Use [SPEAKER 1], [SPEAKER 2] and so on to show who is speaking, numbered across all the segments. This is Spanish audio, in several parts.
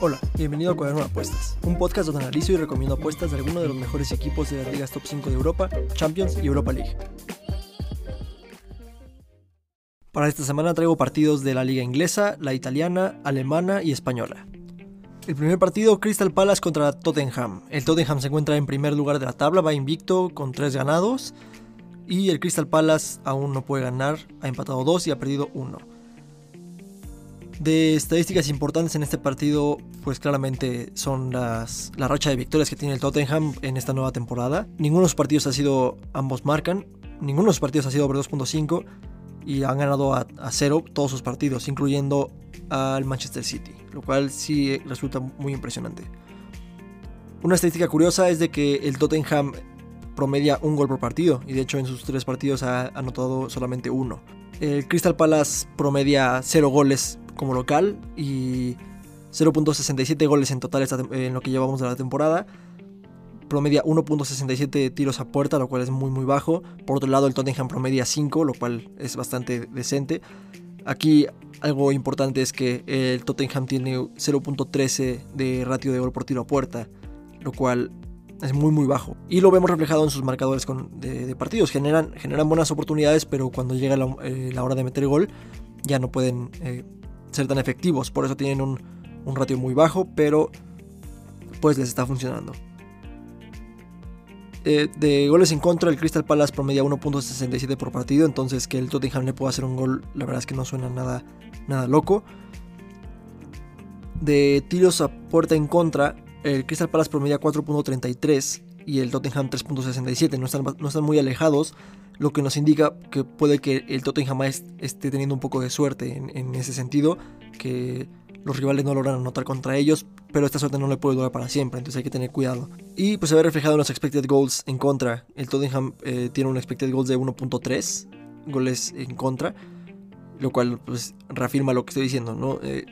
[SPEAKER 1] Hola, bienvenido a Cuaderno de Apuestas, un podcast donde analizo y recomiendo apuestas de algunos de los mejores equipos de las ligas top 5 de Europa, Champions y Europa League. Para esta semana traigo partidos de la liga inglesa, la italiana, alemana y española. El primer partido, Crystal Palace contra Tottenham. El Tottenham se encuentra en primer lugar de la tabla, va invicto con 3 ganados. Y el Crystal Palace aún no puede ganar, ha empatado 2 y ha perdido 1. De estadísticas importantes en este partido, pues claramente son las, la racha de victorias que tiene el Tottenham en esta nueva temporada. Ninguno de los partidos ha sido, ambos marcan, ninguno de los partidos ha sido over 2.5 y han ganado a, a cero todos sus partidos, incluyendo al Manchester City, lo cual sí resulta muy impresionante. Una estadística curiosa es de que el Tottenham promedia un gol por partido y de hecho en sus tres partidos ha anotado solamente uno. El Crystal Palace promedia cero goles como local y 0.67 goles en total en lo que llevamos de la temporada. Promedia 1.67 tiros a puerta, lo cual es muy muy bajo. Por otro lado, el Tottenham promedia 5, lo cual es bastante decente. Aquí algo importante es que el Tottenham tiene 0.13 de ratio de gol por tiro a puerta, lo cual es muy muy bajo. Y lo vemos reflejado en sus marcadores de, partidos. Generan, generan buenas oportunidades, pero cuando llega la, eh, hora de meter gol ya no pueden eh, ser tan efectivos. Por eso tienen un, un ratio muy bajo, pero pues les está funcionando. Eh, de goles en contra, el Crystal Palace promedia 1.67 por partido. Entonces, que el Tottenham le pueda hacer un gol, la verdad es que no suena nada, nada loco. De tiros a puerta en contra, el Crystal Palace promedia 4.33 y el Tottenham 3.67. No están, no están muy alejados, lo que nos indica que puede que el Tottenham esté teniendo un poco de suerte en, ese sentido, que los rivales no logran anotar contra ellos, pero esta suerte no le puede durar para siempre, entonces hay que tener cuidado. Y pues se ve reflejado en los expected goals en contra. El Tottenham eh, tiene un expected goals de 1.3 goles en contra, lo cual pues reafirma lo que estoy diciendo, ¿no? Eh,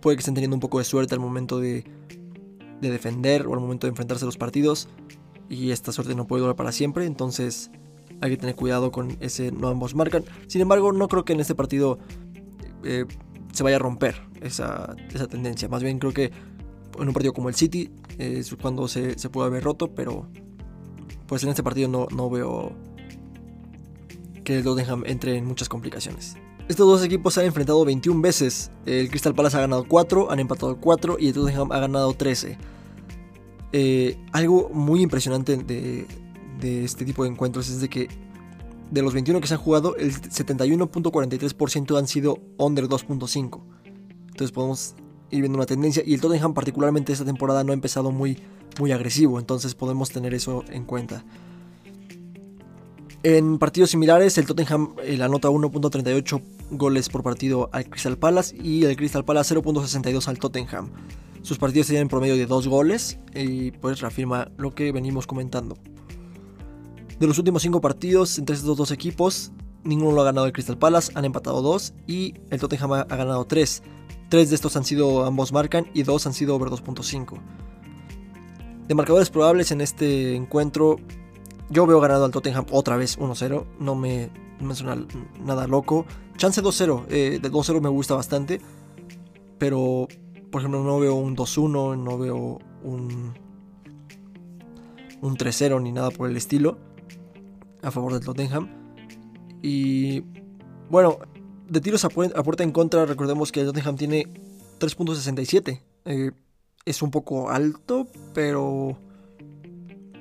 [SPEAKER 1] puede que estén teniendo un poco de suerte al momento de defender o al momento de enfrentarse a los partidos y esta suerte no puede durar para siempre, entonces hay que tener cuidado con ese no ambos marcan. Sin embargo, no creo que en este partido eh, se vaya a romper esa, tendencia. Más bien creo que en un partido como el City es cuando se, puede haber roto, pero pues en este partido no, no veo que el Tottenham entre en muchas complicaciones. Estos dos equipos se han enfrentado 21 veces. El Crystal Palace ha ganado 4, han empatado 4 y el Tottenham ha ganado 13. Eh, algo muy impresionante de, de, este tipo de encuentros es de que de los 21 que se han jugado, el 71.43% han sido under 2.5. Entonces podemos ir viendo una tendencia. Y el Tottenham particularmente esta temporada no ha empezado muy, muy agresivo. Entonces podemos tener eso en cuenta. En partidos similares, el Tottenham eh, anota 1.38 goles por partido al Crystal Palace y el Crystal Palace 0.62 al Tottenham. Sus partidos tienen promedio de 2 goles y pues reafirma lo que venimos comentando. De los últimos 5 partidos entre estos dos equipos, ninguno lo ha ganado el Crystal Palace, han empatado 2 y el Tottenham ha ganado 3. 3 de estos han sido ambos marcan y 2 han sido over 2.5. De marcadores probables en este encuentro, yo veo ganado al Tottenham otra vez 1-0, no me, suena nada loco. Chance 2-0, eh, de 2-0 me gusta bastante, pero por ejemplo no veo un 2-1, no veo un, un 3-0 ni nada por el estilo a favor del Tottenham. Y bueno, de tiros a, puerta en contra, recordemos que el Tottenham tiene 3.67. Eh, es un poco alto, pero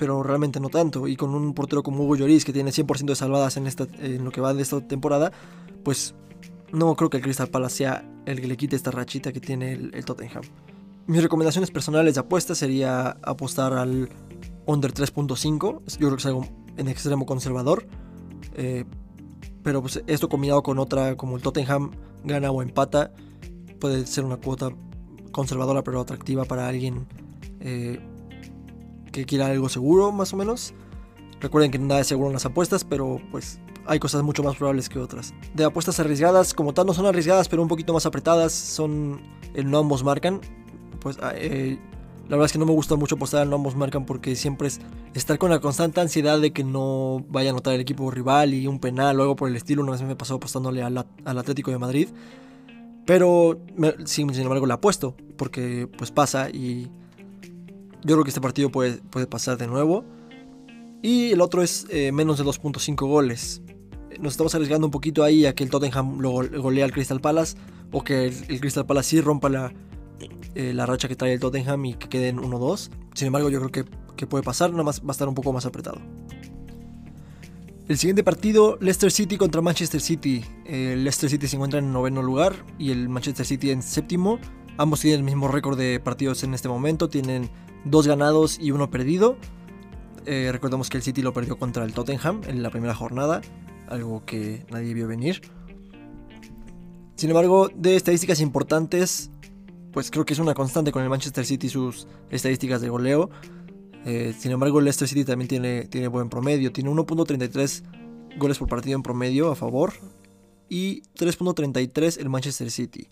[SPEAKER 1] pero realmente no tanto. Y con un portero como Hugo Lloris, que tiene 100% de salvadas en, esta, en lo que va de esta temporada, pues no creo que el Crystal Palace sea el que le quite esta rachita que tiene el, Tottenham. Mis recomendaciones personales de apuesta sería apostar al under 3.5. Yo creo que es algo en extremo conservador. Eh, pero pues esto combinado con otra como el Tottenham gana o empata puede ser una cuota conservadora pero atractiva para alguien eh, que quiera algo seguro más o menos. Recuerden que nada es seguro en las apuestas, pero pues hay cosas mucho más probables que otras. De apuestas arriesgadas, como tal no son arriesgadas, pero un poquito más apretadas, son el no ambos marcan. Pues ah, eh, la verdad es que no me gusta mucho apostar no ambos marcan porque siempre es estar con la constante ansiedad de que no vaya a anotar el equipo rival y un penal o algo por el estilo. Una vez me pasó apostándole al, Atlético de Madrid. Pero sin, embargo la apuesto, porque pues pasa y yo creo que este partido puede, puede pasar de nuevo. Y el otro es eh, menos de 2.5 goles. Nos estamos arriesgando un poquito ahí a que el Tottenham lo golea al Crystal Palace o que el, Crystal Palace sí rompa la, eh, la racha que trae el Tottenham y que queden 1-2. Sin embargo, yo creo que, que, puede pasar, nada más va a estar un poco más apretado. El siguiente partido, Leicester City contra Manchester City. El Leicester City se encuentra en noveno lugar y el Manchester City en séptimo. Ambos tienen el mismo récord de partidos en este momento, tienen dos ganados y uno perdido. Eh, recordemos que el City lo perdió contra el Tottenham en la primera jornada, algo que nadie vio venir. Sin embargo, de estadísticas importantes, pues creo que es una constante con el Manchester City sus estadísticas de goleo. Eh, sin embargo, el Leicester City también tiene, tiene buen promedio. Tiene 1.33 goles por partido en promedio a favor y 3.33 el Manchester City.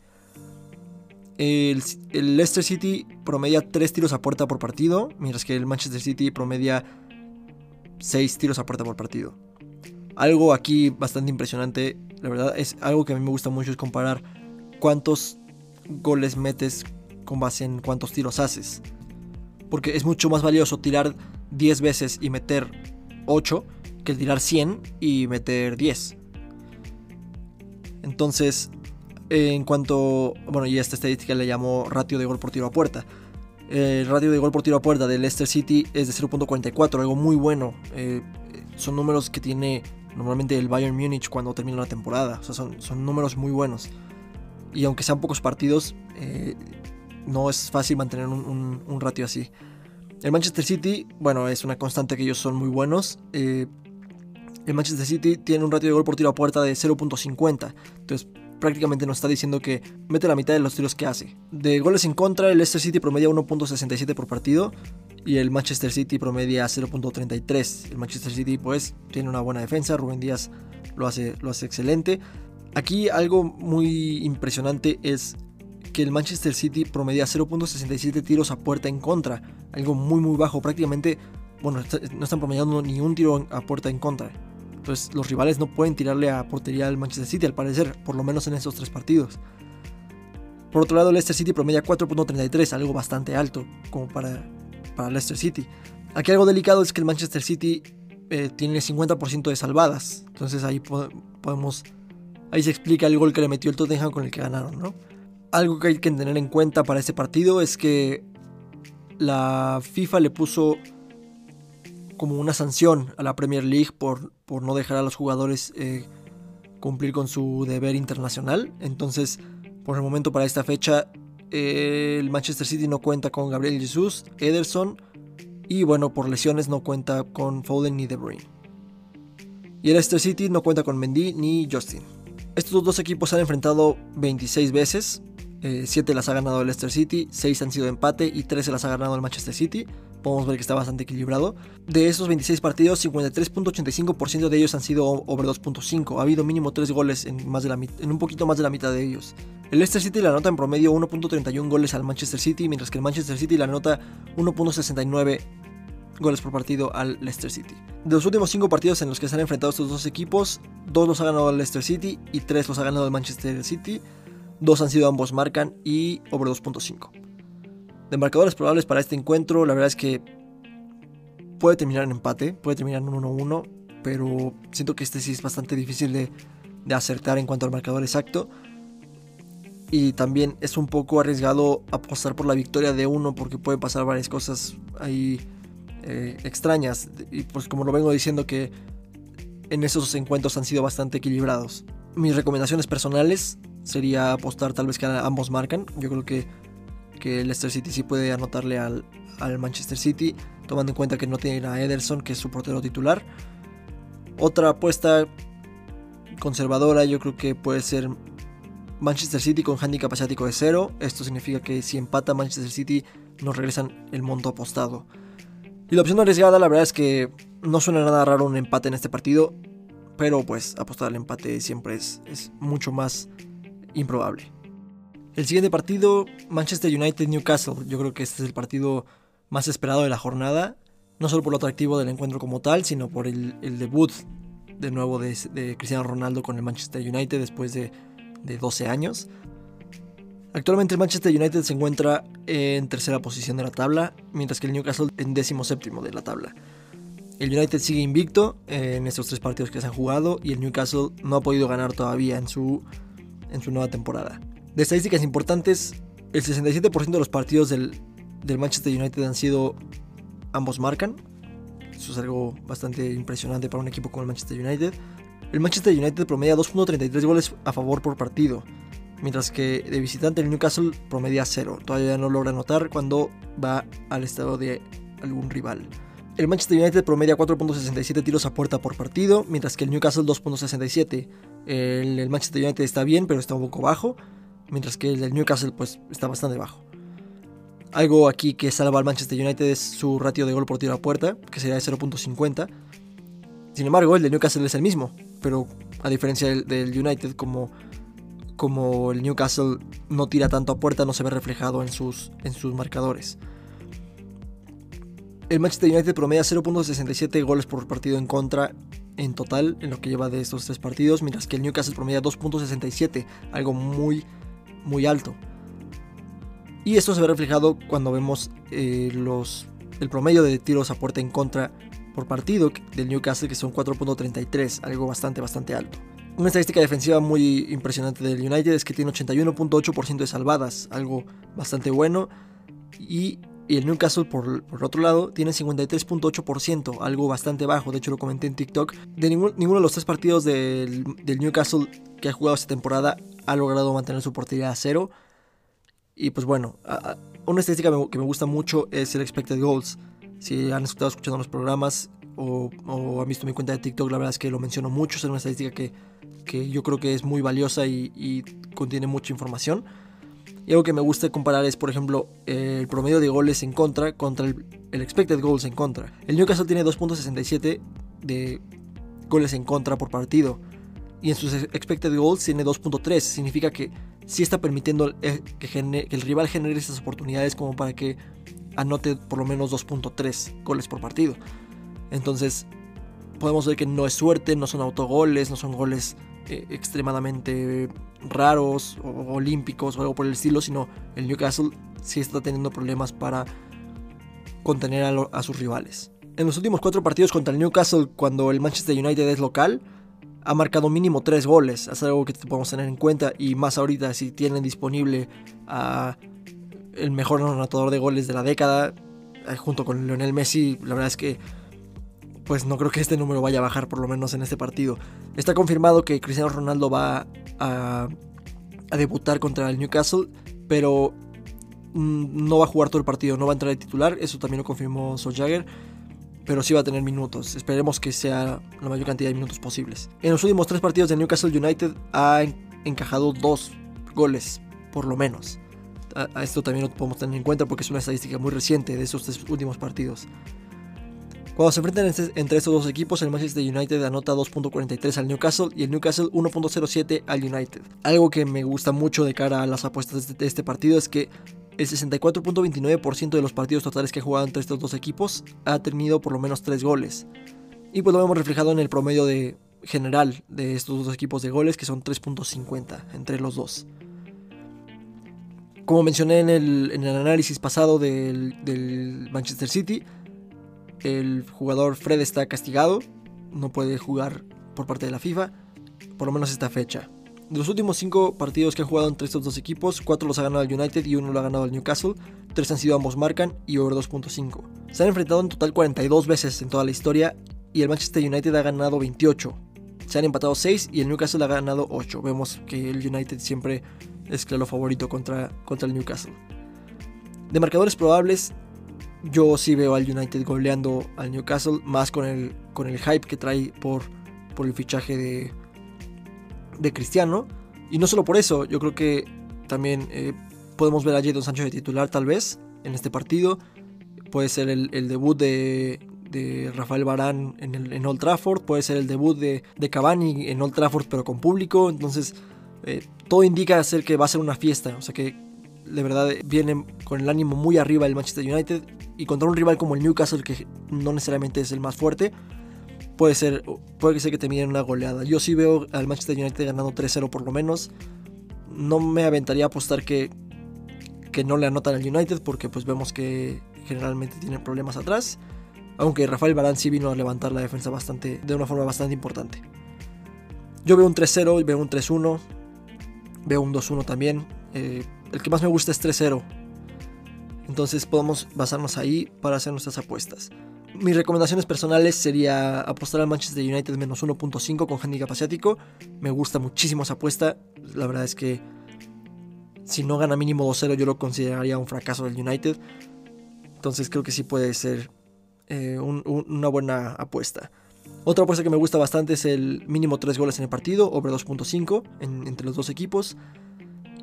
[SPEAKER 1] El, el, Leicester City promedia 3 tiros a puerta por partido, mientras que el Manchester City promedia 6 tiros a puerta por partido. Algo aquí bastante impresionante la verdad es algo que a mí me gusta mucho es comparar cuántos goles metes con base en cuántos tiros haces. Porque es mucho más valioso tirar 10 veces y meter 8 que el tirar 100 y meter 10. Entonces, en cuanto, bueno, y esta estadística le llamo ratio de gol por tiro a puerta. El ratio de gol por tiro a puerta del Leicester City es de 0.44, algo muy bueno. Eh, son números que tiene normalmente el Bayern Múnich cuando termina la temporada. O sea, son, son números muy buenos. Y aunque sean pocos partidos, eh, no es fácil mantener un, ratio así. El Manchester City, bueno, es una constante que ellos son muy buenos. Eh, el Manchester City tiene un ratio de gol por tiro a puerta de 0.50. Entonces, prácticamente nos está diciendo que mete la mitad de los tiros que hace. De goles en contra, el Leicester City promedia 1.67 por partido y el Manchester City promedia 0.33. El Manchester City pues tiene una buena defensa, Rubén Díaz lo hace, lo hace excelente. Aquí algo muy impresionante es que el Manchester City promedia 0.67 tiros a puerta en contra, algo muy muy bajo, prácticamente, bueno, no están promediando ni un tiro a puerta en contra. Entonces los rivales no pueden tirarle a portería al Manchester City al parecer, por lo menos en esos tres partidos. Por otro lado, Leicester City promedia 4.33, algo bastante alto como para para Leicester City. Aquí algo delicado es que el Manchester City eh, tiene 50% de salvadas. Entonces ahí podemos. Ahí se explica el gol que le metió el Tottenham con el que ganaron, ¿no? Algo que hay que tener en cuenta para este partido es que la FIFA le puso como una sanción a la Premier League por, por no dejar a los jugadores eh, cumplir con su deber internacional. Entonces, por el momento para esta fecha, el Manchester City no cuenta con Gabriel Jesus, Ederson y bueno, por lesiones no cuenta con Foden ni De Bruyne. Y el Leicester City no cuenta con Mendy ni Justin. Estos dos equipos se han enfrentado 26 veces. 7 eh, las ha ganado el Leicester City, 6 han sido empate y 13 las ha ganado el Manchester City. Podemos ver que está bastante equilibrado. De esos 26 partidos, 53.85% de ellos han sido over 2.5. Ha habido mínimo 3 goles en, más de la, en un poquito más de la mitad de ellos. El Leicester City le anota en promedio 1.31 goles al Manchester City, mientras que el Manchester City le anota 1.69 goles por partido al Leicester City. De los últimos 5 partidos en los que se han enfrentado estos dos equipos, 2 los ha ganado el Leicester City y 3 los ha ganado el Manchester City. 2 han sido ambos marcan y over 2.5. De marcadores probables para este encuentro, la verdad es que puede terminar en empate, puede terminar en 1-1, pero siento que este sí es bastante difícil de, de acertar en cuanto al marcador exacto y también es un poco arriesgado apostar por la victoria de uno porque puede pasar varias cosas ahí eh, extrañas y pues como lo vengo diciendo que en esos encuentros han sido bastante equilibrados. Mis recomendaciones personales sería apostar tal vez que ambos marcan. Yo creo que, que Leicester City sí puede anotarle al, al Manchester City, tomando en cuenta que no tiene a Ederson, que es su portero titular. Otra apuesta conservadora yo creo que puede ser Manchester City con handicap asiático de 0. Esto significa que si empata Manchester City nos regresan el monto apostado. Y la opción arriesgada la verdad es que no suena nada raro un empate en este partido. Pero pues apostar al empate siempre es, es mucho más improbable. El siguiente partido, Manchester United-Newcastle. Yo creo que este es el partido más esperado de la jornada. No solo por lo atractivo del encuentro como tal, sino por el, debut de nuevo de, de Cristiano Ronaldo con el Manchester United después de de 12 años. Actualmente el Manchester United se encuentra en tercera posición de la tabla, mientras que el Newcastle en décimo séptimo de la tabla. El United sigue invicto en estos tres partidos que se han jugado y el Newcastle no ha podido ganar todavía en su, en su nueva temporada. De estadísticas importantes, el 67% de los partidos del, del Manchester United han sido ambos marcan. Eso es algo bastante impresionante para un equipo como el Manchester United. El Manchester United promedia 2.33 goles a favor por partido, mientras que de visitante el Newcastle promedia 0. Todavía no logra anotar cuando va al estado de algún rival. El Manchester United promedia 4.67 tiros a puerta por partido, mientras que el Newcastle 2.67. El, Manchester United está bien, pero está un poco bajo, mientras que el del Newcastle pues está bastante bajo. Algo aquí que salva al Manchester United es su ratio de gol por tiro a puerta, que sería de 0.50. Sin embargo, el de Newcastle es el mismo, pero a diferencia del, del, United, como, como el Newcastle no tira tanto a puerta, no se ve reflejado en sus, en sus marcadores. El Manchester United promedia 0.67 goles por partido en contra en total en lo que lleva de estos tres partidos, mientras que el Newcastle promedia 2.67, algo muy, muy alto. Y esto se ve reflejado cuando vemos eh, los, el promedio de tiros a puerta en contra por partido del Newcastle, que son 4.33, algo bastante, bastante alto. Una estadística defensiva muy impresionante del United es que tiene 81.8% de salvadas, algo bastante bueno. Y, el Newcastle, por, por, otro lado, tiene 53.8%, algo bastante bajo. De hecho, lo comenté en TikTok. De ninguno de los tres partidos del, del Newcastle que ha jugado esta temporada ha logrado mantener su portería a cero. Y pues bueno, una estadística que me gusta mucho es el expected goals. Si han estado escuchando los programas o, han visto mi cuenta de TikTok, la verdad es que lo menciono mucho. Es una estadística que, que yo creo que es muy valiosa y, contiene mucha información. Y algo que me gusta comparar es, por ejemplo, el promedio de goles en contra contra el, el expected goals en contra. El Newcastle tiene 2.67 de goles en contra por partido. Y en sus expected goals tiene 2.3. Significa que sí está permitiendo eh, que, el rival genere esas oportunidades como para que anote por lo menos 2.3 goles por partido. Entonces, podemos ver que no es suerte, no son autogoles, no son goles eh, extremadamente raros o olímpicos o algo por el estilo, sino el Newcastle sí está teniendo problemas para contener a, sus rivales. En los últimos cuatro partidos contra el Newcastle, cuando el Manchester United es local, ha marcado mínimo 3 goles. Es algo que podemos tener en cuenta. Y más ahorita si tienen disponible el mejor anotador de goles de la década. Eh, junto con Lionel Messi. La verdad es que. Pues no creo que este número vaya a bajar por lo menos en este partido. Está confirmado que Cristiano Ronaldo va a, debutar contra el Newcastle. Pero mm, no va a jugar todo el partido. No va a entrar de titular. Eso también lo confirmó Solskjaer pero sí va a tener minutos. Esperemos que sea la mayor cantidad de minutos posibles. En los últimos tres partidos de Newcastle United ha encajado dos goles, por lo menos. A, esto también lo podemos tener en cuenta porque es una estadística muy reciente de esos tres últimos partidos. Cuando se enfrentan entre estos dos equipos, el Manchester United anota 2.43 al Newcastle y el Newcastle 1.07 al United. Algo que me gusta mucho de cara a las apuestas de este partido es que el 64.29% de los partidos totales que ha jugado entre estos dos equipos ha tenido por lo menos 3 goles. Y pues lo vemos reflejado en el promedio de general de estos dos equipos de goles, que son 3.50 entre los dos. Como mencioné en el, análisis pasado del, Manchester City, el jugador Fred está castigado, no puede jugar por parte de la FIFA, por lo menos esta fecha. De los últimos 5 partidos que han jugado entre estos dos equipos, 4 los ha ganado el United y 1 lo ha ganado el Newcastle, 3 han sido ambos marcan y over 2.5. Se han enfrentado en total 42 veces en toda la historia y el Manchester United ha ganado 28. Se han empatado 6 y el Newcastle ha ganado 8. Vemos que el United siempre es claro favorito contra, contra el Newcastle. De marcadores probables, yo sí veo al United goleando al Newcastle, más con el, con el hype que trae por, por el fichaje de, de Cristiano. Y no solo por eso, yo creo que también eh, podemos ver a Jadon Sancho de titular tal vez en este partido. Puede ser el, debut de, de, Rafael Barán en, el, en, Old Trafford, puede ser el debut de, de, Cavani en Old Trafford pero con público. Entonces eh, todo indica ser que va a ser una fiesta. O sea que de verdad viene con el ánimo muy arriba el Manchester United y contra un rival como el Newcastle que no necesariamente es el más fuerte puede ser, puede que te miren una goleada. Yo sí veo al Manchester United ganando 3-0 por lo menos. no me aventaría a apostar que, que no le anotan al United porque pues vemos que generalmente tienen problemas atrás. Aunque Rafael Barán sí vino a levantar la defensa bastante, de una forma bastante importante. Yo veo un 3-0, veo un 3-1, veo un 2-1 también. Eh, el que más me gusta es 3-0. Entonces podemos basarnos ahí para hacer nuestras apuestas. Mis recomendaciones personales sería apostar al Manchester United menos 1.5 con handicap asiático. Me gusta muchísimo esa apuesta. La verdad es que si no gana mínimo 2-0 yo lo consideraría un fracaso del United. Entonces creo que sí puede ser eh, una buena apuesta. Otra apuesta que me gusta bastante es el mínimo 3 goles en el partido, over 2.5 entre los dos equipos.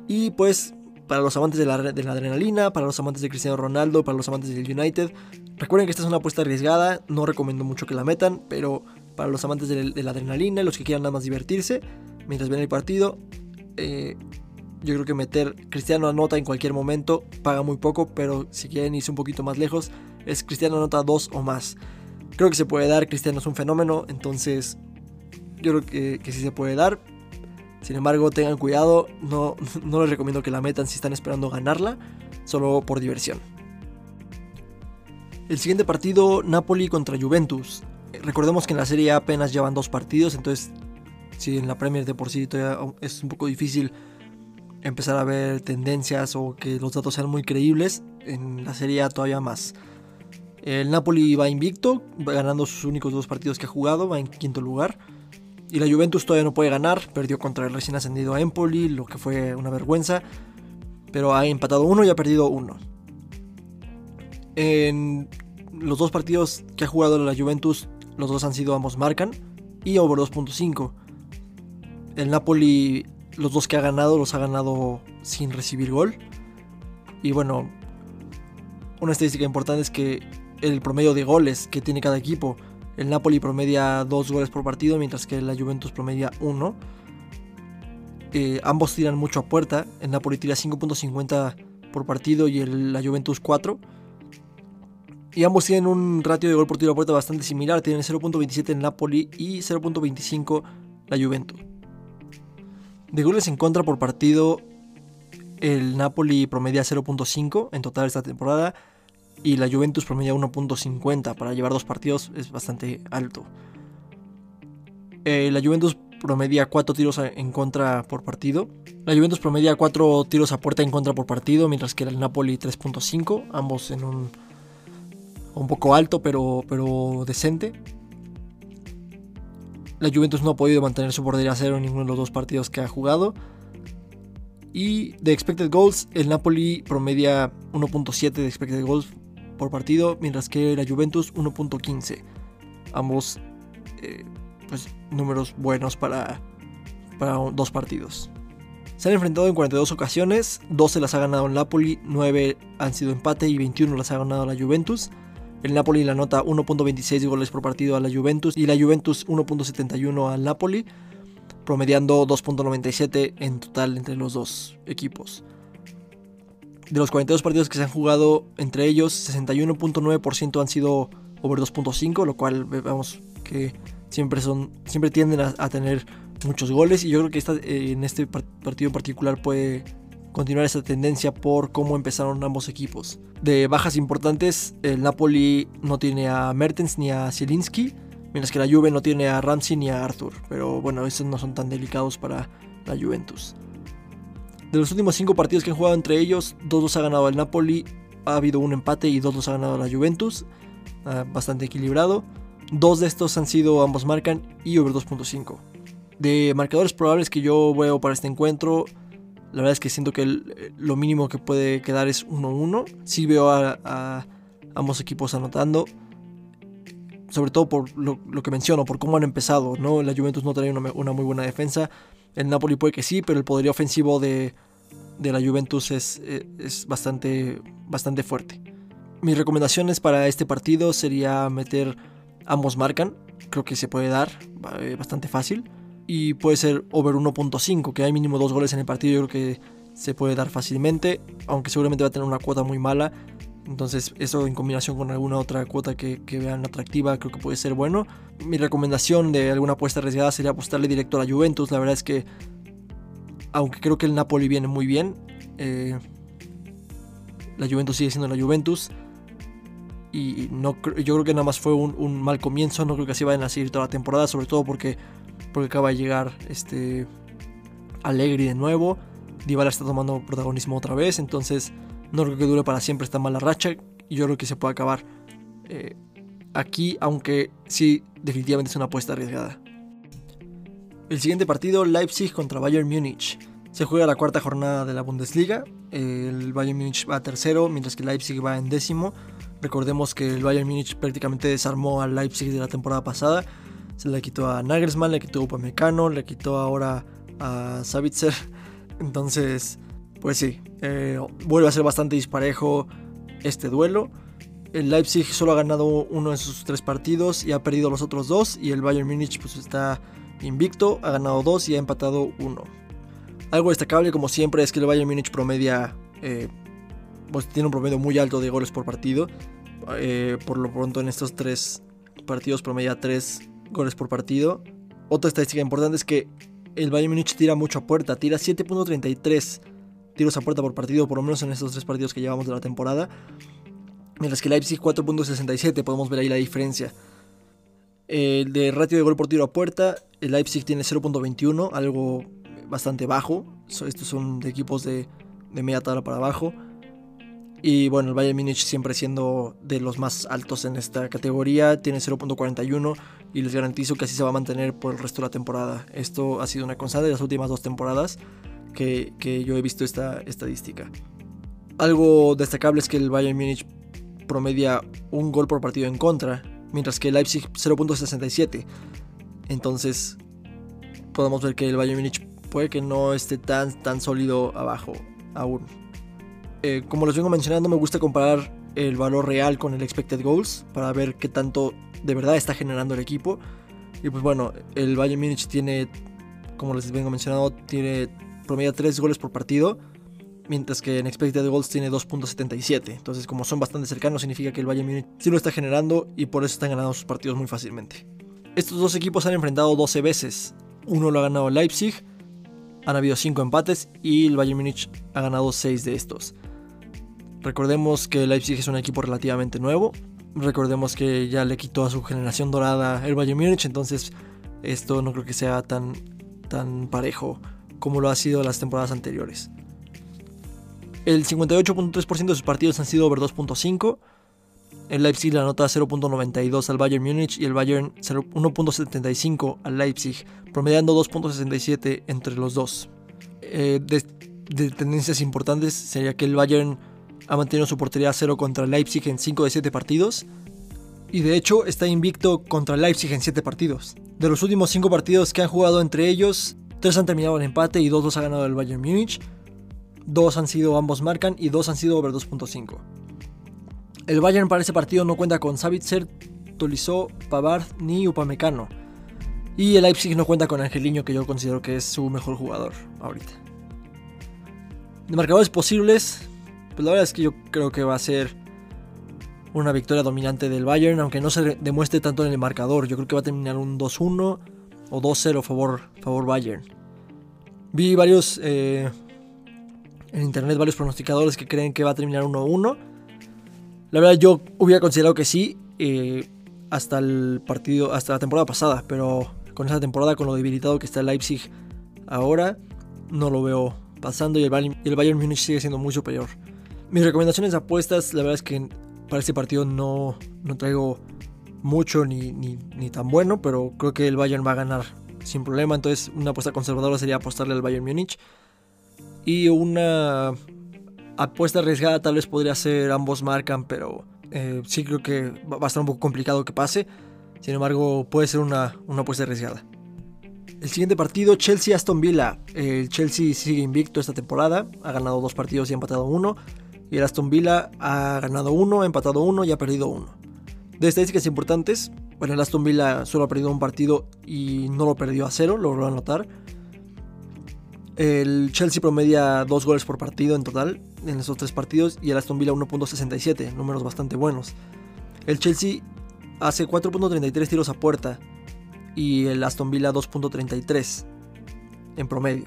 [SPEAKER 1] Y pues para los amantes de la, adrenalina, para los amantes de Cristiano Ronaldo, para los amantes del United. Recuerden que esta es una apuesta arriesgada, no recomiendo mucho que la metan, pero para los amantes de, la adrenalina, los que quieran nada más divertirse mientras ven el partido, eh, yo creo que meter Cristiano anota en cualquier momento paga muy poco, pero si quieren irse un poquito más lejos, es Cristiano anota dos o más. Creo que se puede dar, Cristiano es un fenómeno, entonces yo creo que, que sí se puede dar, sin embargo, tengan cuidado, no, no les recomiendo que la metan si están esperando ganarla, solo por diversión. El siguiente partido, Napoli contra Juventus. Recordemos que en la serie apenas llevan dos partidos, entonces si en la Premier de por sí todavía es un poco difícil empezar a ver tendencias o que los datos sean muy creíbles, en la serie todavía más. El Napoli va invicto, ganando sus únicos dos partidos que ha jugado, va en quinto lugar. Y la Juventus todavía no puede ganar, perdió contra el recién ascendido a Empoli, lo que fue una vergüenza, pero ha empatado uno y ha perdido uno. En los dos partidos que ha jugado la Juventus, los dos han sido ambos marcan y over 2.5. El Napoli, los dos que ha ganado, los ha ganado sin recibir gol. Y bueno, una estadística importante es que el promedio de goles que tiene cada equipo el Napoli promedia 2 goles por partido, mientras que la Juventus promedia 1. Eh, ambos tiran mucho a puerta. El Napoli tira 5.50 por partido y la Juventus 4. Y ambos tienen un ratio de gol por tiro a puerta bastante similar. Tienen 0.27 el Napoli y 0.25 la Juventus. De goles en contra por partido, el Napoli promedia 0.5 en total esta temporada y la Juventus promedia 1.50 para llevar dos partidos es bastante alto. Eh, la Juventus promedia 4 tiros en contra por partido. La Juventus promedia 4 tiros a puerta en contra por partido, mientras que el Napoli 3.5, ambos en un un poco alto pero, pero decente. La Juventus no ha podido mantener su portería a cero en ninguno de los dos partidos que ha jugado. Y de expected goals, el Napoli promedia 1.7 de expected goals por partido, mientras que la Juventus 1.15. Ambos eh, pues, números buenos para, para dos partidos. Se han enfrentado en 42 ocasiones, 12 las ha ganado el Napoli, 9 han sido empate y 21 las ha ganado la Juventus. El Napoli la nota 1.26 goles por partido a la Juventus y la Juventus 1.71 al Napoli, promediando 2.97 en total entre los dos equipos. De los 42 partidos que se han jugado entre ellos, 61.9% han sido over 2.5, lo cual vemos que siempre, son, siempre tienden a, tener muchos goles y yo creo que esta, en este partido en particular puede continuar esa tendencia por cómo empezaron ambos equipos. De bajas importantes, el Napoli no tiene a Mertens ni a Zielinski, mientras que la Juve no tiene a Ramsey ni a Arthur, pero bueno, esos no son tan delicados para la Juventus. De los últimos 5 partidos que han jugado entre ellos, dos los ha ganado el Napoli, ha habido un empate y dos los ha ganado la Juventus, ah, bastante equilibrado. Dos de estos han sido ambos marcan y over 2.5. De marcadores probables que yo veo para este encuentro, la verdad es que siento que lo mínimo que puede quedar es 1-1. Sí veo a, ambos equipos anotando. Sobre todo por lo, que menciono, por cómo han empezado. ¿no? La Juventus no trae una, una muy buena defensa. El Napoli puede que sí, pero el poderío ofensivo de, la Juventus es, es bastante, bastante fuerte. Mis recomendaciones para este partido sería meter ambos marcan. Creo que se puede dar eh, bastante fácil. Y puede ser over 1.5, que hay mínimo dos goles en el partido. Yo creo que se puede dar fácilmente, aunque seguramente va a tener una cuota muy mala. Entonces eso en combinación con alguna otra cuota que, vean atractiva creo que puede ser bueno. Mi recomendación de alguna apuesta arriesgada sería apostarle directo a la Juventus. La verdad es que aunque creo que el Napoli viene muy bien. Eh, la Juventus sigue siendo la Juventus. Y no, yo creo que nada más fue un, mal comienzo. No creo que así vayan a seguir toda la temporada. Sobre todo porque, porque acaba de llegar este Allegri de nuevo. Dybala está tomando protagonismo otra vez. Entonces no creo que dure para siempre esta mala racha. Yo creo que se puede acabar eh, aquí. Aunque sí, definitivamente es una apuesta arriesgada. El siguiente partido, Leipzig contra Bayern Múnich. Se juega la cuarta jornada de la Bundesliga. El Bayern Múnich va tercero, mientras que Leipzig va en décimo. Recordemos que el Bayern Múnich prácticamente desarmó al Leipzig de la temporada pasada. Se le quitó a Nagelsmann, le quitó a Upamecano, le quitó ahora a Savitzer. Entonces, pues sí, eh, vuelve a ser bastante disparejo este duelo. El Leipzig solo ha ganado uno de sus tres partidos y ha perdido los otros dos. Y el Bayern Múnich pues está invicto, ha ganado 2 y ha empatado 1. Algo destacable como siempre es que el Bayern Múnich promedia, eh, pues tiene un promedio muy alto de goles por partido. Eh, por lo pronto en estos tres partidos promedia 3 goles por partido. Otra estadística importante es que el Bayern Múnich tira mucho a puerta, tira 7.33 tiros a puerta por partido, por lo menos en estos tres partidos que llevamos de la temporada. Mientras que Leipzig 4.67, podemos ver ahí la diferencia. El de ratio de gol por tiro a puerta, el Leipzig tiene 0.21, algo bastante bajo. Estos son de equipos de, media tabla para abajo. Y bueno, el Bayern Múnich siempre siendo de los más altos en esta categoría, tiene 0.41 y les garantizo que así se va a mantener por el resto de la temporada. Esto ha sido una constante de las últimas dos temporadas que, yo he visto esta estadística. Algo destacable es que el Bayern Múnich promedia un gol por partido en contra mientras que Leipzig 0.67. Entonces podemos ver que el Bayern Múnich puede que no esté tan, tan sólido abajo aún. Eh, como les vengo mencionando, me gusta comparar el valor real con el expected goals para ver qué tanto de verdad está generando el equipo. Y pues bueno, el Bayern Múnich tiene, como les vengo mencionando, tiene promedio 3 goles por partido mientras que en expected goals tiene 2.77. Entonces, como son bastante cercanos, significa que el Bayern Munich sí lo está generando y por eso están ganando sus partidos muy fácilmente. Estos dos equipos han enfrentado 12 veces. Uno lo ha ganado Leipzig, han habido 5 empates y el Bayern Munich ha ganado 6 de estos. Recordemos que Leipzig es un equipo relativamente nuevo. Recordemos que ya le quitó a su generación dorada el Bayern Munich, entonces esto no creo que sea tan, tan parejo como lo ha sido las temporadas anteriores. El 58.3% de sus partidos han sido over 2.5. El Leipzig la nota 0.92 al Bayern Múnich y el Bayern 1.75 al Leipzig, promediando 2.67 entre los dos. Eh, de, tendencias importantes sería que el Bayern ha mantenido su portería a 0 contra el Leipzig en 5 de 7 partidos. Y de hecho está invicto contra el Leipzig en 7 partidos. De los últimos 5 partidos que han jugado entre ellos, 3 han terminado en empate y 2 los ha ganado el Bayern Múnich. Dos han sido ambos marcan y dos han sido over 2.5. El Bayern para ese partido no cuenta con Savitzer, Tolisso, Pavard ni Upamecano. Y el Leipzig no cuenta con Angeliño, que yo considero que es su mejor jugador ahorita. De marcadores posibles, pues la verdad es que yo creo que va a ser una victoria dominante del Bayern, aunque no se demuestre tanto en el marcador. Yo creo que va a terminar un 2-1 o 2-0 favor, favor Bayern. Vi varios eh, en internet varios pronosticadores que creen que va a terminar 1-1. La verdad yo hubiera considerado que sí eh, hasta el partido, hasta la temporada pasada, pero con esa temporada, con lo debilitado que está el Leipzig ahora, no lo veo pasando y el, Bayern, el Bayern Munich sigue siendo muy superior. Mis recomendaciones apuestas, la verdad es que para este partido no, no traigo mucho ni, ni, tan bueno, pero creo que el Bayern va a ganar sin problema. Entonces, una apuesta conservadora sería apostarle al Bayern Múnich. Y una apuesta arriesgada tal vez podría ser ambos marcan, pero eh, sí creo que va a estar un poco complicado que pase. Sin embargo, puede ser una, una apuesta arriesgada. El siguiente partido, Chelsea-Aston Villa. El Chelsea sigue invicto esta temporada, ha ganado dos partidos y ha empatado uno. Y el Aston Villa ha ganado uno, ha empatado uno y ha perdido uno. De estadísticas importantes, bueno, el Aston Villa solo ha perdido un partido y no lo perdió a cero, lo logró anotar. El Chelsea promedia 2 goles por partido en total en esos tres partidos y el Aston Villa 1.67, números bastante buenos. El Chelsea hace 4.33 tiros a puerta y el Aston Villa 2.33 en promedio.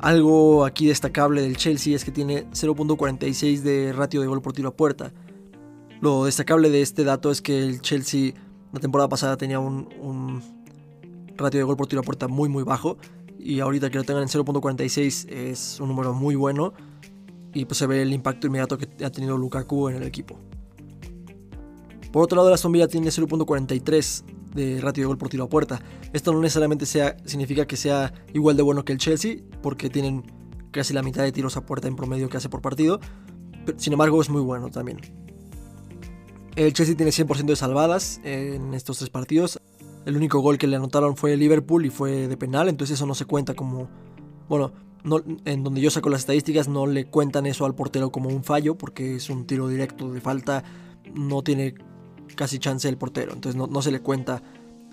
[SPEAKER 1] Algo aquí destacable del Chelsea es que tiene 0.46 de ratio de gol por tiro a puerta. Lo destacable de este dato es que el Chelsea la temporada pasada tenía un, ratio de gol por tiro a puerta muy muy bajo y ahorita que lo tengan en 0.46 es un número muy bueno y pues se ve el impacto inmediato que ha tenido Lukaku en el equipo. Por otro lado, la Villa tiene 0.43 de ratio de gol por tiro a puerta. Esto no necesariamente significa que sea igual de bueno que el Chelsea, porque tienen casi la mitad de tiros a puerta en promedio que hace por partido. sin embargo, es muy bueno también. El Chelsea tiene 100% de salvadas en estos tres partidos. El único gol que le anotaron fue Liverpool y fue de penal, entonces eso no se cuenta como... Bueno, en donde yo saco las estadísticas no le cuentan eso al portero como un fallo, porque es un tiro directo de falta, no tiene casi chance el portero, entonces no, se le cuenta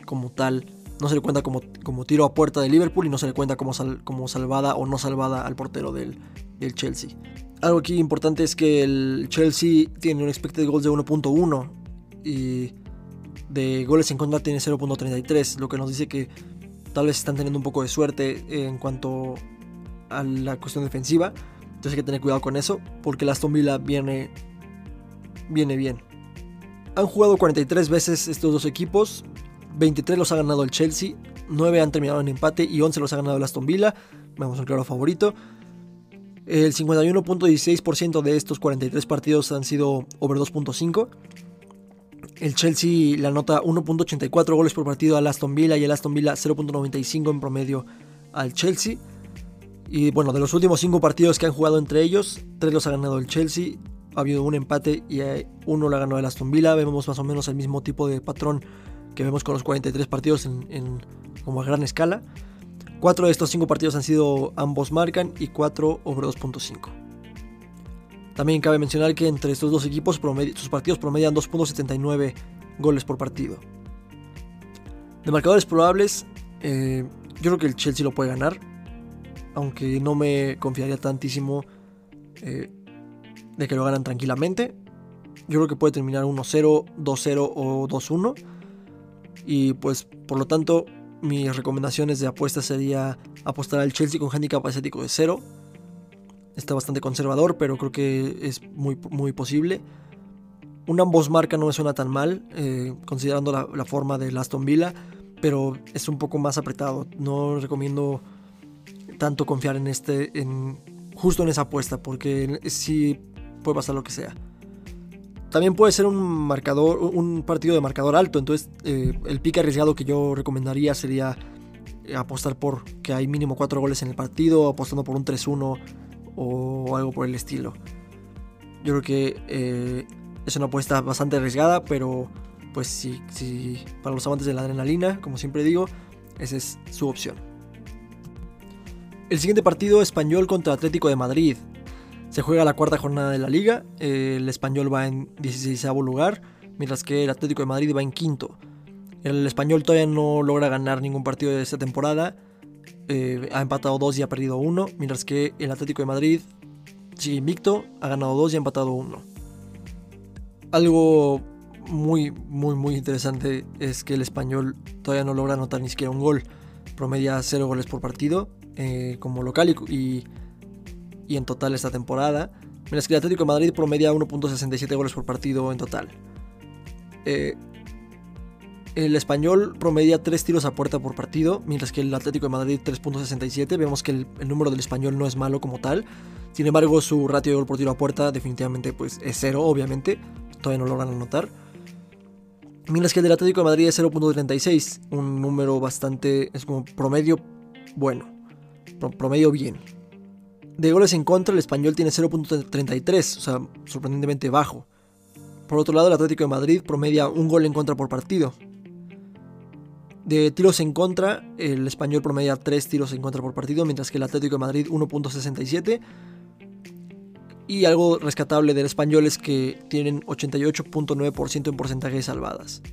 [SPEAKER 1] como tal, no se le cuenta como, como tiro a puerta de Liverpool y no se le cuenta como, como salvada o no salvada al portero del, del Chelsea. Algo aquí importante es que el Chelsea tiene un expected goals de 1.1 y de goles en contra tiene 0.33, lo que nos dice que tal vez están teniendo un poco de suerte en cuanto a la cuestión defensiva. Entonces hay que tener cuidado con eso, porque el Aston Villa viene, viene bien. Han jugado 43 veces estos dos equipos, 23 los ha ganado el Chelsea, 9 han terminado en empate y 11 los ha ganado el Aston Villa. Vamos al claro favorito. El 51.16% de estos 43 partidos han sido over 2.5. El Chelsea le anota 1.84 goles por partido al Aston Villa y el Aston Villa 0.95 en promedio al Chelsea. Y bueno, de los últimos 5 partidos que han jugado entre ellos, 3 los ha ganado el Chelsea, ha habido un empate y uno lo ha ganado el Aston Villa. Vemos más o menos el mismo tipo de patrón que vemos con los 43 partidos en, como a gran escala. 4 de estos 5 partidos han sido ambos marcan y 4 over 2.5. También cabe mencionar que entre estos dos equipos sus partidos promedian 2.79 goles por partido. De marcadores probables, eh, yo creo que el Chelsea lo puede ganar, aunque no me confiaría tantísimo eh, de que lo ganan tranquilamente. Yo creo que puede terminar 1-0, 2-0 o 2-1. Y pues por lo tanto, mis recomendaciones de apuesta sería apostar al Chelsea con handicap asiático de 0 está bastante conservador, pero creo que es muy, muy posible. Un ambos marca no me suena tan mal, eh, considerando la, forma de Aston Villa, pero es un poco más apretado. No recomiendo tanto confiar en este, en, justo en esa apuesta, porque sí puede pasar lo que sea. También puede ser un marcador, un partido de marcador alto, entonces eh, el pique arriesgado que yo recomendaría sería apostar por que hay mínimo 4 goles en el partido, apostando por un 3-1 o algo por el estilo. Yo creo que eh, es una apuesta bastante arriesgada, pero pues sí, sí, para los amantes de la adrenalina, como siempre digo, esa es su opción. El siguiente partido, Español contra Atlético de Madrid. Se juega la cuarta jornada de la liga, el Español va en 16 lugar, mientras que el Atlético de Madrid va en quinto. El Español todavía no logra ganar ningún partido de esta temporada, eh, ha empatado 2 y ha perdido 1, mientras que el Atlético de Madrid sigue invicto, ha ganado 2 y ha empatado 1. Algo muy, muy, muy interesante es que el español todavía no logra anotar ni siquiera un gol. Promedia 0 goles por partido eh, como local y, en total esta temporada. Mientras que el Atlético de Madrid promedia 1.67 goles por partido en total. Eh, el español promedia 3 tiros a puerta por partido, mientras que el Atlético de Madrid 3.67. Vemos que el, número del español no es malo como tal. Sin embargo, su ratio de gol por tiro a puerta definitivamente pues, es cero, obviamente. Todavía no lo logran anotar. Mientras que el del Atlético de Madrid es 0.36, un número bastante, es como promedio bueno, promedio bien. De goles en contra, el español tiene 0.33, o sea, sorprendentemente bajo. Por otro lado, el Atlético de Madrid promedia un gol en contra por partido, de tiros en contra, el español promedia 3 tiros en contra por partido, mientras que el Atlético de Madrid 1.67. Y algo rescatable del español es que tienen 88.9% en porcentaje de salvadas.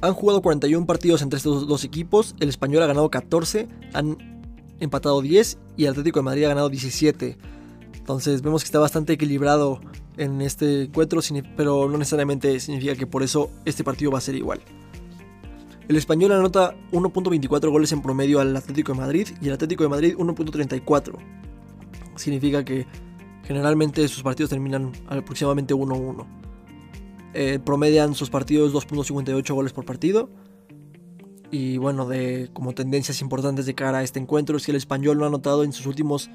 [SPEAKER 1] Han jugado 41 partidos entre estos dos equipos, el español ha ganado 14, han empatado 10 y el Atlético de Madrid ha ganado 17. Entonces vemos que está bastante equilibrado en este encuentro, pero no necesariamente significa que por eso este partido va a ser igual. El español anota 1.24 goles en promedio al Atlético de Madrid y el Atlético de Madrid 1.34. Significa que generalmente sus partidos terminan aproximadamente 1-1. Eh, promedian sus partidos 2.58 goles por partido. Y bueno, de como tendencias importantes de cara a este encuentro es que el español lo ha anotado en sus últimos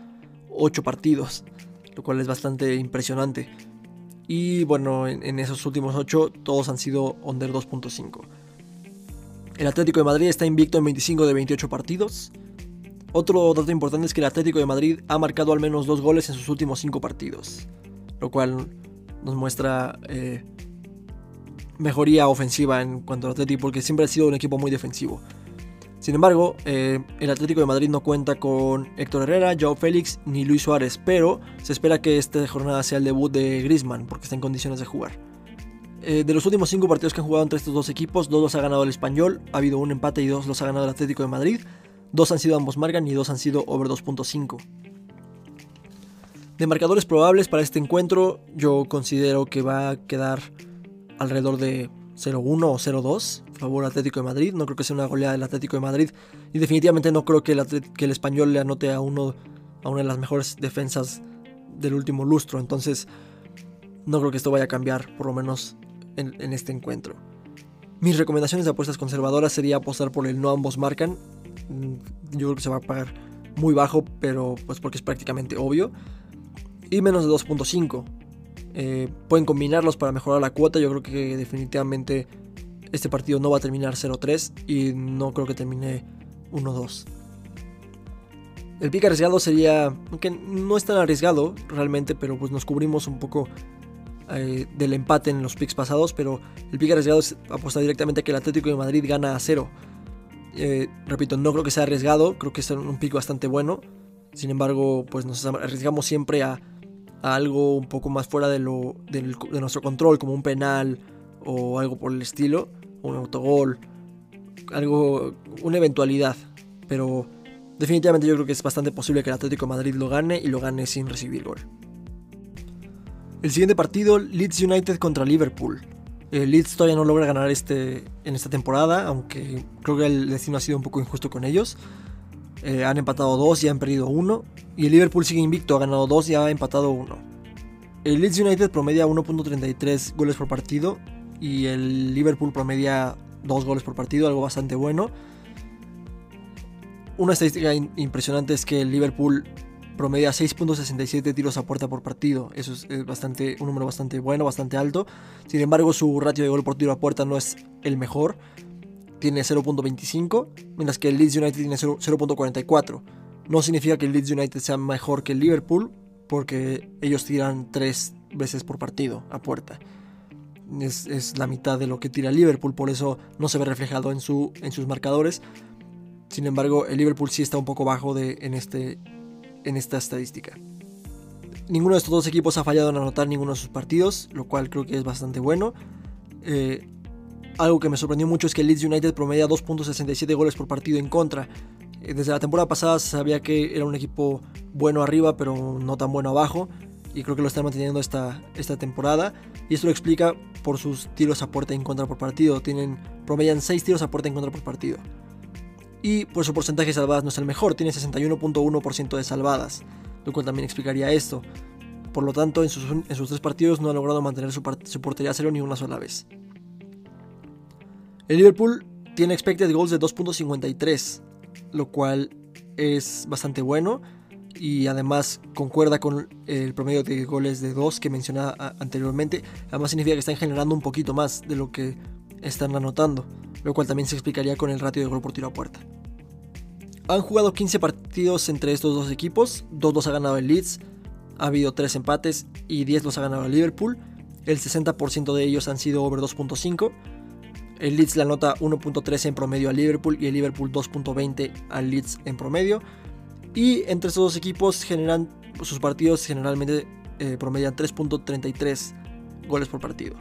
[SPEAKER 1] 8 partidos, lo cual es bastante impresionante. Y bueno, en, esos últimos 8 todos han sido under 2.5. El Atlético de Madrid está invicto en 25 de 28 partidos. Otro dato importante es que el Atlético de Madrid ha marcado al menos dos goles en sus últimos 5 partidos, lo cual nos muestra eh, mejoría ofensiva en cuanto al Atlético, porque siempre ha sido un equipo muy defensivo. Sin embargo, eh, el Atlético de Madrid no cuenta con Héctor Herrera, Joao Félix ni Luis Suárez, pero se espera que esta jornada sea el debut de Griezmann, porque está en condiciones de jugar. Eh, de los últimos cinco partidos que han jugado entre estos dos equipos, dos los ha ganado el Español, ha habido un empate y dos los ha ganado el Atlético de Madrid. Dos han sido ambos marcan y dos han sido over 2.5. De marcadores probables para este encuentro, yo considero que va a quedar alrededor de 0-1 o 0-2 favor Atlético de Madrid. No creo que sea una goleada del Atlético de Madrid. Y definitivamente no creo que el, español le anote a, uno, a una de las mejores defensas del último lustro. Entonces, no creo que esto vaya a cambiar, por lo menos en, este encuentro. Mis recomendaciones de apuestas conservadoras sería apostar por el no ambos marcan. Mm, yo creo que se va a pagar muy bajo, pero pues porque es prácticamente obvio. Y menos de 2.5. Eh, pueden combinarlos para mejorar la cuota. Yo creo que definitivamente este partido no va a terminar 0-3 y no creo que termine 1-2. El pick arriesgado sería, aunque no es tan arriesgado realmente, pero pues nos cubrimos un poco eh, del empate en los picks pasados, pero el pick arriesgado es apostar directamente a que el Atlético de Madrid gana a cero. Eh, repito, no creo que sea arriesgado, creo que es un pick bastante bueno. Sin embargo, pues nos arriesgamos siempre a, algo un poco más fuera de, lo, de, nuestro control, como un penal o algo por el estilo, un autogol, algo, una eventualidad. Pero definitivamente yo creo que es bastante posible que el Atlético de Madrid lo gane y lo gane sin recibir gol. El siguiente partido, Leeds United contra Liverpool. El Leeds todavía no logra ganar este, en esta temporada, aunque creo que el destino ha sido un poco injusto con ellos. Eh, han empatado dos y han perdido uno. Y el Liverpool sigue invicto, ha ganado dos y ha empatado uno. El Leeds United promedia 1.33 goles por partido y el Liverpool promedia 2 goles por partido, algo bastante bueno. Una estadística impresionante es que el Liverpool promedia 6.67 tiros a puerta por partido. Eso es, bastante, un número bastante bueno, bastante alto. Sin embargo, su ratio de gol por tiro a puerta no es el mejor. Tiene 0.25, mientras que el Leeds United tiene 0.44. No significa que el Leeds United sea mejor que el Liverpool, porque ellos tiran 3 veces por partido a puerta. Es, la mitad de lo que tira Liverpool, por eso no se ve reflejado en, su, en sus marcadores. Sin embargo, el Liverpool sí está un poco bajo de, en, este, en esta estadística. Ninguno de estos dos equipos ha fallado en anotar ninguno de sus partidos, lo cual creo que es bastante bueno. Eh, algo que me sorprendió mucho es que Leeds United promedia 2.67 goles por partido en contra. Eh, desde la temporada pasada sabía que era un equipo bueno arriba, pero no tan bueno abajo. Y creo que lo están manteniendo esta, esta temporada. Y esto lo explica por sus tiros a puerta en contra por partido. Tienen, promedian 6 tiros a puerta en contra por partido y por su porcentaje de salvadas no es el mejor, tiene 61.1% de salvadas, lo cual también explicaría esto. Por lo tanto, en sus, tres partidos no ha logrado mantener su, portería a cero ni una sola vez. El Liverpool tiene expected goals de 2.53, lo cual es bastante bueno y además concuerda con el promedio de goles de 2 que mencionaba anteriormente. Además significa que están generando un poquito más de lo que están anotando, lo cual también se explicaría con el ratio de gol por tiro a puerta. Han jugado 15 partidos entre estos dos equipos, 2 los ha ganado el Leeds, ha habido 3 empates y 10 los ha ganado el Liverpool. El 60% de ellos han sido over 2.5. El Leeds le anota 1.13 en promedio al Liverpool y el Liverpool 2.20 al Leeds en promedio. Y entre estos dos equipos generan sus partidos generalmente eh, promedian 3.33 goles por partido.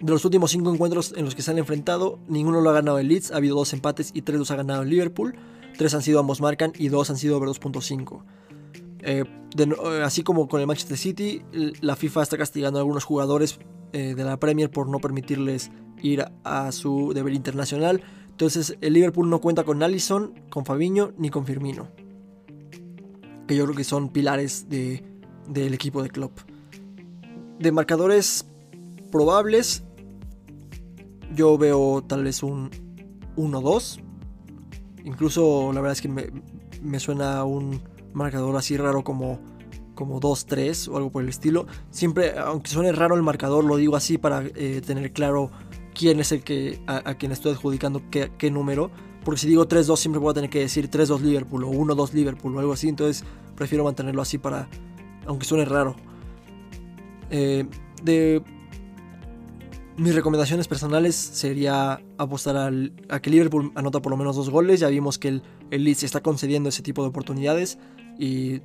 [SPEAKER 1] De los últimos 5 encuentros en los que se han enfrentado, ninguno lo ha ganado el Leeds, ha habido 2 empates y 3 los ha ganado el Liverpool, 3 han sido ambos marcan y 2 han sido over 2.5. Eh, eh, así como con el Manchester City, la FIFA está castigando a algunos jugadores eh, de la Premier por no permitirles ir a su deber internacional. Entonces el Liverpool no cuenta con Allison, con Fabiño ni con Firmino. Que yo creo que son pilares del equipo de Klopp. De marcadores probables, yo veo tal vez un 1-2. Incluso la verdad es que me, suena un marcador así raro como, como 2-3 o algo por el estilo. Siempre, aunque suene raro el marcador, lo digo así para eh, tener claro quién es el que a, quien estoy adjudicando qué, número. Porque si digo 3-2 siempre voy a tener que decir 3-2 Liverpool o 1-2 Liverpool o algo así. Entonces prefiero mantenerlo así para, aunque suene raro. Eh, de mis recomendaciones personales sería apostar a que Liverpool anota por lo menos dos goles. Ya vimos que el, el Leeds está concediendo ese tipo de oportunidades. Y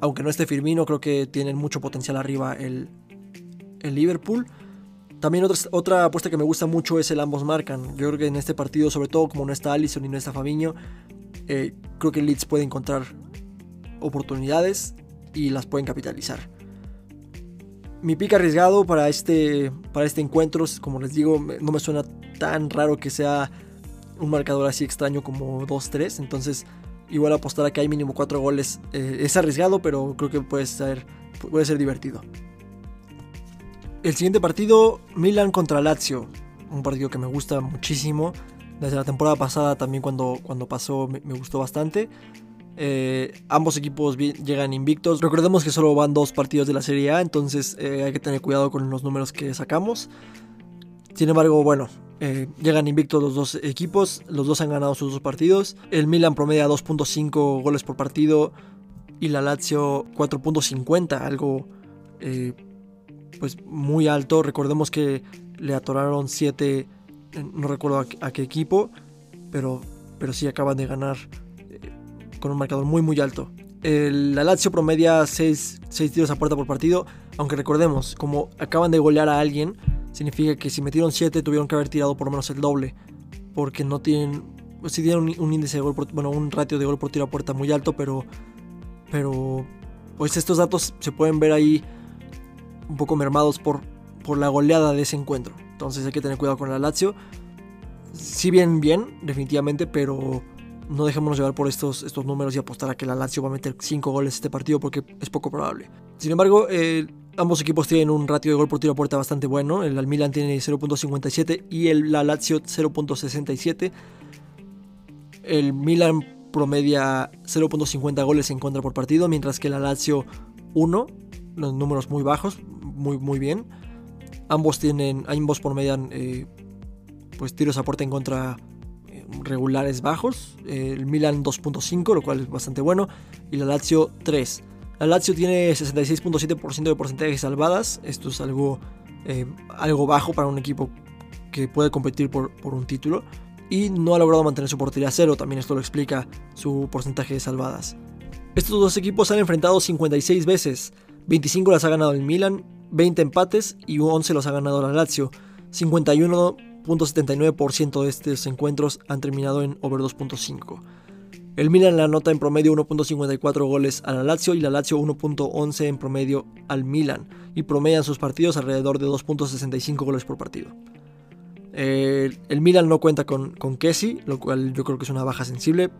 [SPEAKER 1] aunque no esté Firmino, creo que tienen mucho potencial arriba el, el Liverpool. También otra, otra apuesta que me gusta mucho es el ambos marcan. Yo creo que en este partido, sobre todo como no está Allison y no está Fabiño, eh, creo que Leeds puede encontrar oportunidades y las pueden capitalizar mi pick arriesgado para este, para este encuentro, como les digo, no me suena tan raro que sea un marcador así extraño como 2-3. Entonces, igual apostar a que hay mínimo 4 goles eh, es arriesgado, pero creo que puede ser, puede ser divertido. El siguiente partido, Milan contra Lazio. Un partido que me gusta muchísimo. Desde la temporada pasada también cuando, cuando pasó me gustó bastante. Eh, ambos equipos llegan invictos. Recordemos que solo van dos partidos de la Serie A, entonces eh, hay que tener cuidado con los números que sacamos. Sin embargo, bueno, eh, llegan invictos los dos equipos, los dos han ganado sus dos partidos. El Milan promedia 2.5 goles por partido y la Lazio 4.50, algo pues muy alto. Recordemos que le atoraron 7, no recuerdo a, qué equipo, pero, pero sí acaban de ganar con un marcador muy muy alto. La Lazio promedia 6, tiros a puerta por partido, aunque recordemos, como acaban de golear a alguien, significa que si metieron 7 tuvieron que haber tirado por lo menos el doble, porque no tienen, pues sí tienen un, índice de gol, bueno, un ratio de gol por tiro a puerta muy alto, pero, pero, pues estos datos se pueden ver ahí un poco mermados por, por la goleada de ese encuentro. Entonces hay que tener cuidado con la Lazio. Si bien bien, definitivamente, pero no dejémonos llevar por estos, estos números y apostar a que la Lazio va a meter 5 goles este partido porque es poco probable. Sin embargo, eh, ambos equipos tienen un ratio de gol por tiro a puerta bastante bueno. El Milan tiene 0.57 y el, la Lazio 0.67. El Milan promedia 0.50 goles en contra por partido, mientras que la Lazio 1, los números muy bajos, muy, muy bien. Ambos tienen, ambos promedian eh, pues tiros a puerta en contra regulares bajos. El Milan 2.5, lo cual es bastante bueno. Y la Lazio 3. La Lazio tiene 66.7% de porcentaje salvadas. Esto es algo, eh, algo bajo para un equipo que puede competir por, por, un título. Y no ha logrado mantener su portería a cero. También esto lo explica su porcentaje de salvadas. Estos dos equipos han enfrentado 56 veces. 25 las ha ganado el Milan, 20 empates y 11 los ha ganado la Lazio. 51 .79% de estos encuentros han terminado en over 2.5. El Milan la anota en promedio 1.54 goles a la Lazio y la Lazio 1.11 en promedio al Milan y promedian sus partidos alrededor de 2.65 goles por partido. el Milan no cuenta con, con Kessi, lo cual yo creo que es una baja sensible.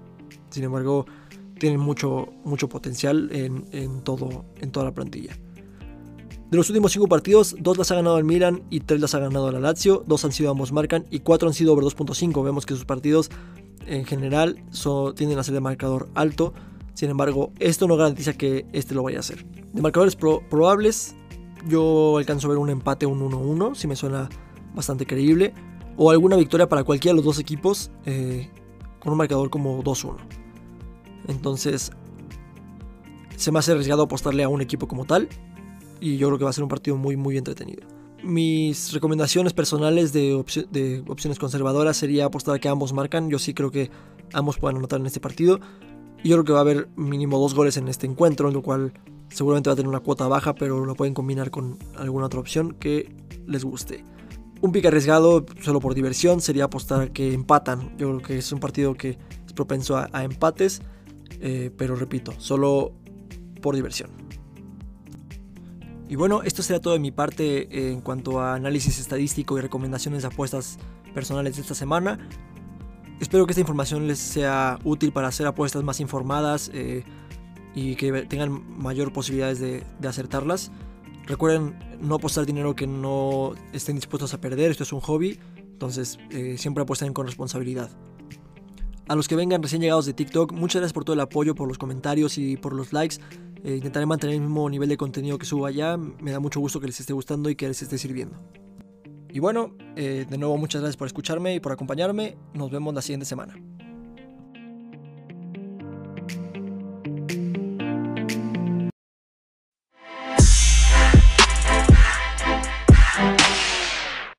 [SPEAKER 1] Sin embargo, tienen mucho, mucho potencial en, en, todo, en toda la plantilla. De los últimos 5 partidos, 2 las ha ganado el Milan y 3 las ha ganado la Lazio, 2 han sido ambos marcan y 4 han sido over 2.5. Vemos que sus partidos en general tienden a ser de marcador alto. Sin embargo, esto no garantiza que este lo vaya a hacer. De marcadores probables, yo alcanzo a ver un empate, un 1-1, si me suena bastante creíble. O alguna victoria para cualquiera de los dos equipos eh, con un marcador como 2-1. Entonces, se me hace arriesgado apostarle a un equipo como tal y yo creo que va a ser un partido muy muy entretenido. Mis recomendaciones personales de, opciones conservadoras sería apostar que ambos marcan. Yo sí creo que ambos puedan anotar en este partido. Y yo creo que va a haber mínimo dos goles en este encuentro, lo cual seguramente va a tener una cuota baja, pero lo pueden combinar con alguna otra opción que les guste. Un pick arriesgado, solo por diversión, sería apostar que empatan. Yo creo que es un partido que es propenso a, empates, eh, pero repito, solo por diversión. Y bueno, esto será todo de mi parte en cuanto a análisis estadístico y recomendaciones de apuestas personales de esta semana. Espero que esta información les sea útil para hacer apuestas más informadas eh, y que tengan mayor posibilidades de, acertarlas. Recuerden no apostar dinero que no estén dispuestos a perder, esto es un hobby, entonces eh, siempre apuesten con responsabilidad. A los que vengan recién llegados de TikTok, muchas gracias por todo el apoyo, por los comentarios y por los likes. Eh, intentaré mantener el mismo nivel de contenido que subo allá. Me da mucho gusto que les esté gustando y que les esté sirviendo. Y bueno, de nuevo muchas gracias por escucharme y por acompañarme. Nos vemos la siguiente semana.